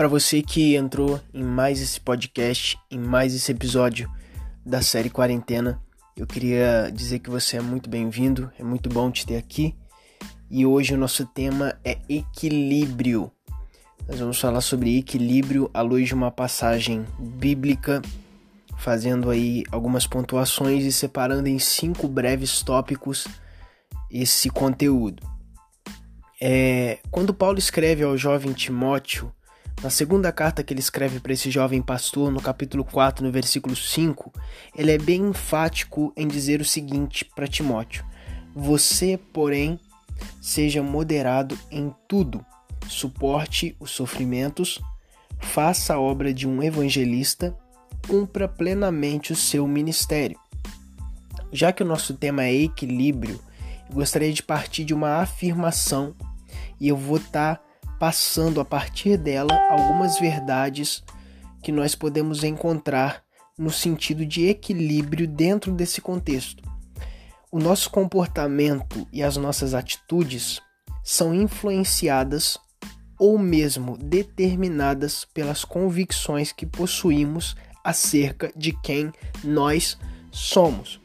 Para você que entrou em mais esse podcast, em mais esse episódio da série Quarentena, eu queria dizer que você é muito bem-vindo, é muito bom te ter aqui. E hoje o nosso tema é equilíbrio. Nós vamos falar sobre equilíbrio à luz de uma passagem bíblica, fazendo aí algumas pontuações e separando em cinco breves tópicos esse conteúdo. É, quando Paulo escreve ao jovem Timóteo, na segunda carta que ele escreve para esse jovem pastor, no capítulo 4, no versículo 5, ele é bem enfático em dizer o seguinte para Timóteo: Você, porém, seja moderado em tudo, suporte os sofrimentos, faça a obra de um evangelista, cumpra plenamente o seu ministério. Já que o nosso tema é equilíbrio, eu gostaria de partir de uma afirmação e eu vou estar tá passando a partir dela algumas verdades que nós podemos encontrar no sentido de equilíbrio dentro desse contexto. O nosso comportamento e as nossas atitudes são influenciadas ou mesmo determinadas pelas convicções que possuímos acerca de quem nós somos.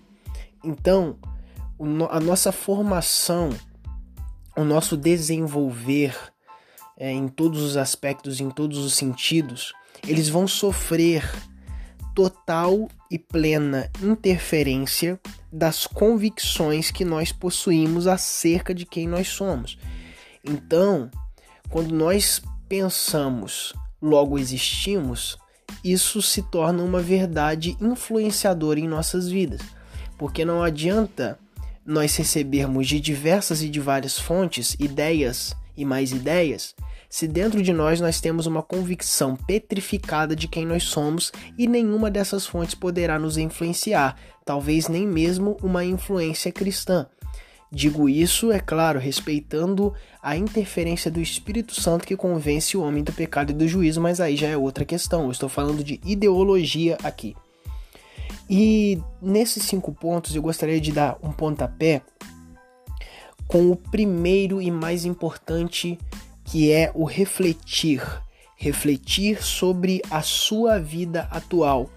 Então, a nossa formação o nosso desenvolver é, em todos os aspectos, em todos os sentidos, eles vão sofrer total e plena interferência das convicções que nós possuímos acerca de quem nós somos. Então, quando nós pensamos, logo existimos, isso se torna uma verdade influenciadora em nossas vidas. Porque não adianta nós recebermos de diversas e de várias fontes ideias e mais ideias, se dentro de nós nós temos uma convicção petrificada de quem nós somos e nenhuma dessas fontes poderá nos influenciar, talvez nem mesmo uma influência cristã. Digo isso, é claro, respeitando a interferência do Espírito Santo que convence o homem do pecado e do juízo, mas aí já é outra questão. Eu estou falando de ideologia aqui. E nesses cinco pontos eu gostaria de dar um pontapé com o primeiro e mais importante, que é o refletir. Refletir sobre a sua vida atual.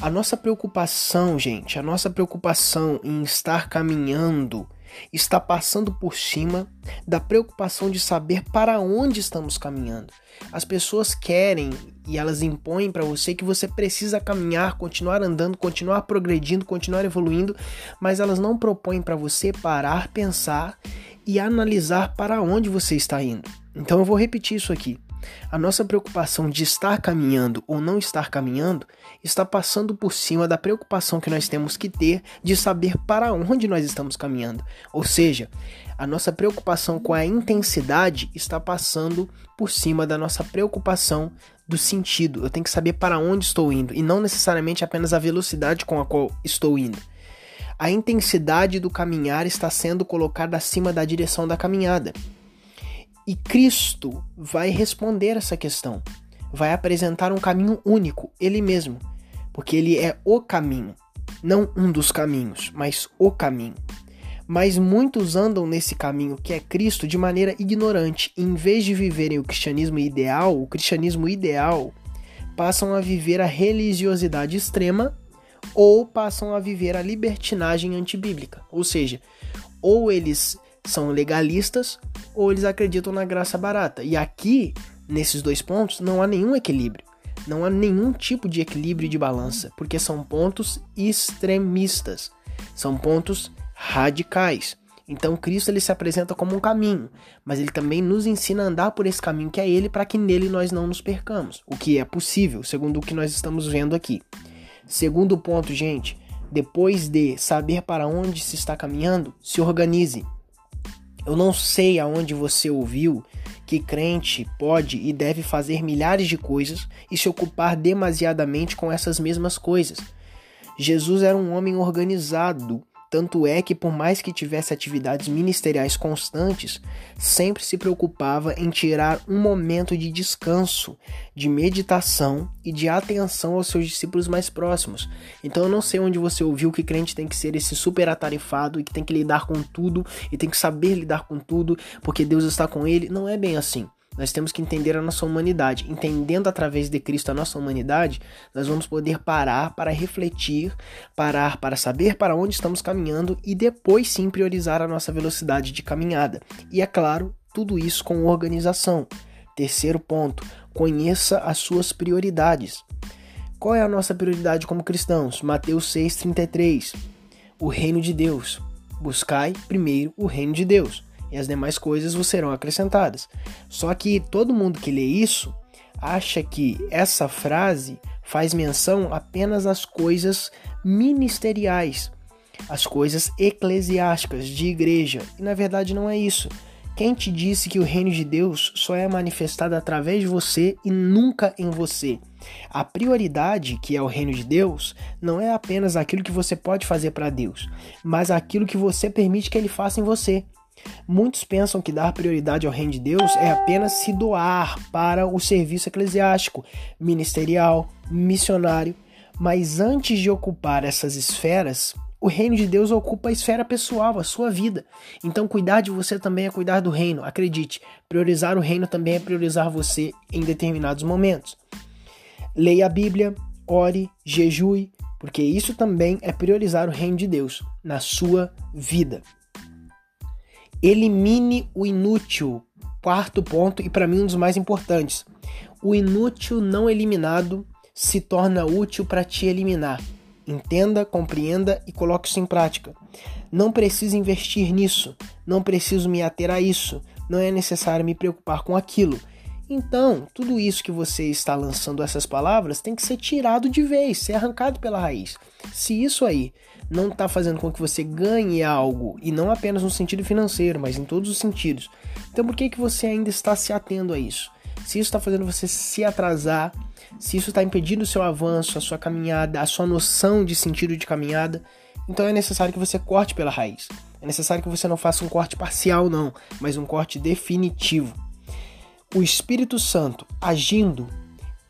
A nossa preocupação, gente, a nossa preocupação em estar caminhando está passando por cima da preocupação de saber para onde estamos caminhando. As pessoas querem e elas impõem para você que você precisa caminhar, continuar andando, continuar progredindo, continuar evoluindo, mas elas não propõem para você parar, pensar e analisar para onde você está indo. Então eu vou repetir isso aqui. A nossa preocupação de estar caminhando ou não estar caminhando está passando por cima da preocupação que nós temos que ter de saber para onde nós estamos caminhando. Ou seja, a nossa preocupação com a intensidade está passando por cima da nossa preocupação do sentido. Eu tenho que saber para onde estou indo e não necessariamente apenas a velocidade com a qual estou indo. A intensidade do caminhar está sendo colocada acima da direção da caminhada. E Cristo vai responder essa questão. Vai apresentar um caminho único, ele mesmo, porque ele é o caminho, não um dos caminhos, mas o caminho. Mas muitos andam nesse caminho que é Cristo de maneira ignorante. Em vez de viverem o cristianismo ideal, o cristianismo ideal, passam a viver a religiosidade extrema ou passam a viver a libertinagem antibíblica. Ou seja, ou eles são legalistas ou eles acreditam na graça barata. E aqui, nesses dois pontos, não há nenhum equilíbrio. Não há nenhum tipo de equilíbrio de balança, porque são pontos extremistas, são pontos radicais. Então Cristo ele se apresenta como um caminho, mas ele também nos ensina a andar por esse caminho que é ele para que nele nós não nos percamos, o que é possível, segundo o que nós estamos vendo aqui. Segundo ponto, gente, depois de saber para onde se está caminhando, se organize. Eu não sei aonde você ouviu que crente pode e deve fazer milhares de coisas e se ocupar demasiadamente com essas mesmas coisas. Jesus era um homem organizado tanto é que, por mais que tivesse atividades ministeriais constantes, sempre se preocupava em tirar um momento de descanso, de meditação e de atenção aos seus discípulos mais próximos. Então eu não sei onde você ouviu que crente tem que ser esse super atarefado e que tem que lidar com tudo e tem que saber lidar com tudo porque Deus está com ele. Não é bem assim. Nós temos que entender a nossa humanidade. Entendendo através de Cristo a nossa humanidade, nós vamos poder parar para refletir, parar para saber para onde estamos caminhando e depois sim priorizar a nossa velocidade de caminhada. E é claro, tudo isso com organização. Terceiro ponto, conheça as suas prioridades. Qual é a nossa prioridade como cristãos? Mateus 6,33. O reino de Deus. Buscai primeiro o reino de Deus e as demais coisas vos serão acrescentadas. Só que todo mundo que lê isso acha que essa frase faz menção apenas às coisas ministeriais, às coisas eclesiásticas de igreja, e na verdade não é isso. Quem te disse que o reino de Deus só é manifestado através de você e nunca em você? A prioridade, que é o reino de Deus, não é apenas aquilo que você pode fazer para Deus, mas aquilo que você permite que ele faça em você. Muitos pensam que dar prioridade ao reino de Deus é apenas se doar para o serviço eclesiástico, ministerial, missionário, mas antes de ocupar essas esferas, o reino de Deus ocupa a esfera pessoal, a sua vida. Então, cuidar de você também é cuidar do reino. Acredite, priorizar o reino também é priorizar você em determinados momentos. Leia a Bíblia, ore, jejue, porque isso também é priorizar o reino de Deus na sua vida. Elimine o inútil. Quarto ponto, e para mim um dos mais importantes. O inútil não eliminado se torna útil para te eliminar. Entenda, compreenda e coloque isso em prática. Não preciso investir nisso, não preciso me ater a isso, não é necessário me preocupar com aquilo. Então, tudo isso que você está lançando essas palavras tem que ser tirado de vez, ser arrancado pela raiz. Se isso aí não está fazendo com que você ganhe algo, e não apenas no sentido financeiro, mas em todos os sentidos, então por que, que você ainda está se atendo a isso? Se isso está fazendo você se atrasar, se isso está impedindo o seu avanço, a sua caminhada, a sua noção de sentido de caminhada, então é necessário que você corte pela raiz. É necessário que você não faça um corte parcial, não, mas um corte definitivo. O Espírito Santo agindo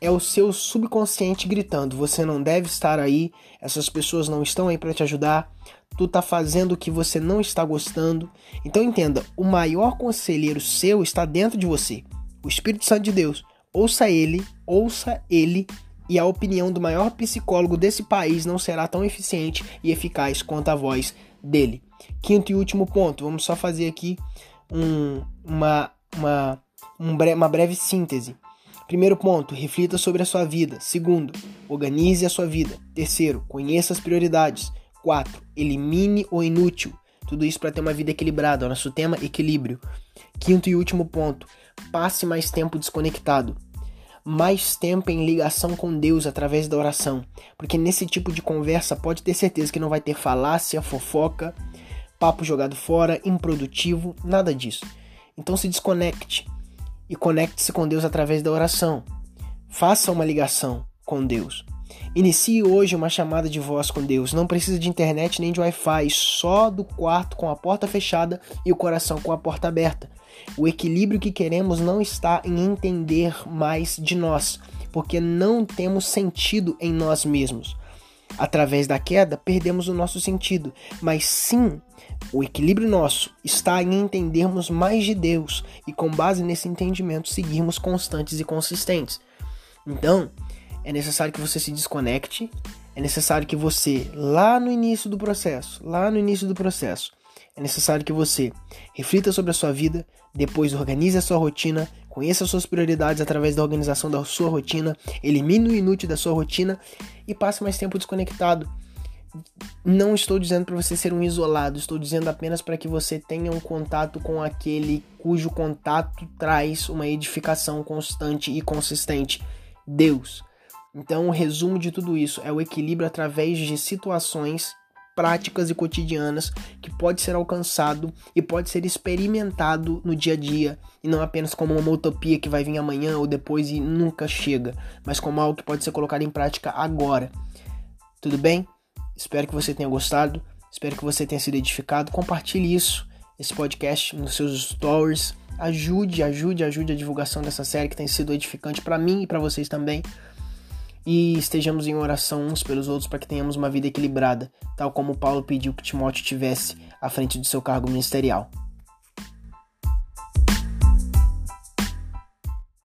é o seu subconsciente gritando: você não deve estar aí, essas pessoas não estão aí para te ajudar, tu tá fazendo o que você não está gostando. Então entenda, o maior conselheiro seu está dentro de você, o Espírito Santo de Deus. Ouça ele, ouça ele, e a opinião do maior psicólogo desse país não será tão eficiente e eficaz quanto a voz dele. Quinto e último ponto, vamos só fazer aqui um, uma, uma um bre uma breve síntese. Primeiro ponto, reflita sobre a sua vida. Segundo, organize a sua vida. Terceiro, conheça as prioridades. Quatro, elimine o inútil. Tudo isso para ter uma vida equilibrada. O nosso tema, equilíbrio. Quinto e último ponto, passe mais tempo desconectado. Mais tempo em ligação com Deus através da oração. Porque nesse tipo de conversa pode ter certeza que não vai ter falácia, fofoca, papo jogado fora, improdutivo, nada disso. Então se desconecte e conecte-se com Deus através da oração. Faça uma ligação com Deus. Inicie hoje uma chamada de voz com Deus. Não precisa de internet nem de Wi-Fi, só do quarto com a porta fechada e o coração com a porta aberta. O equilíbrio que queremos não está em entender mais de nós, porque não temos sentido em nós mesmos. Através da queda, perdemos o nosso sentido, mas sim o equilíbrio nosso está em entendermos mais de Deus e, com base nesse entendimento, seguirmos constantes e consistentes. Então, é necessário que você se desconecte, é necessário que você, lá no início do processo, lá no início do processo, é necessário que você reflita sobre a sua vida, depois organize a sua rotina, conheça as suas prioridades através da organização da sua rotina, elimine o inútil da sua rotina e passe mais tempo desconectado não estou dizendo para você ser um isolado, estou dizendo apenas para que você tenha um contato com aquele cujo contato traz uma edificação constante e consistente, Deus. Então, o resumo de tudo isso é o equilíbrio através de situações práticas e cotidianas que pode ser alcançado e pode ser experimentado no dia a dia e não apenas como uma utopia que vai vir amanhã ou depois e nunca chega, mas como algo que pode ser colocado em prática agora. Tudo bem? Espero que você tenha gostado, espero que você tenha sido edificado. Compartilhe isso, esse podcast nos seus stories. Ajude, ajude, ajude a divulgação dessa série que tem sido edificante para mim e para vocês também. E estejamos em oração uns pelos outros para que tenhamos uma vida equilibrada, tal como Paulo pediu que Timóteo tivesse à frente do seu cargo ministerial.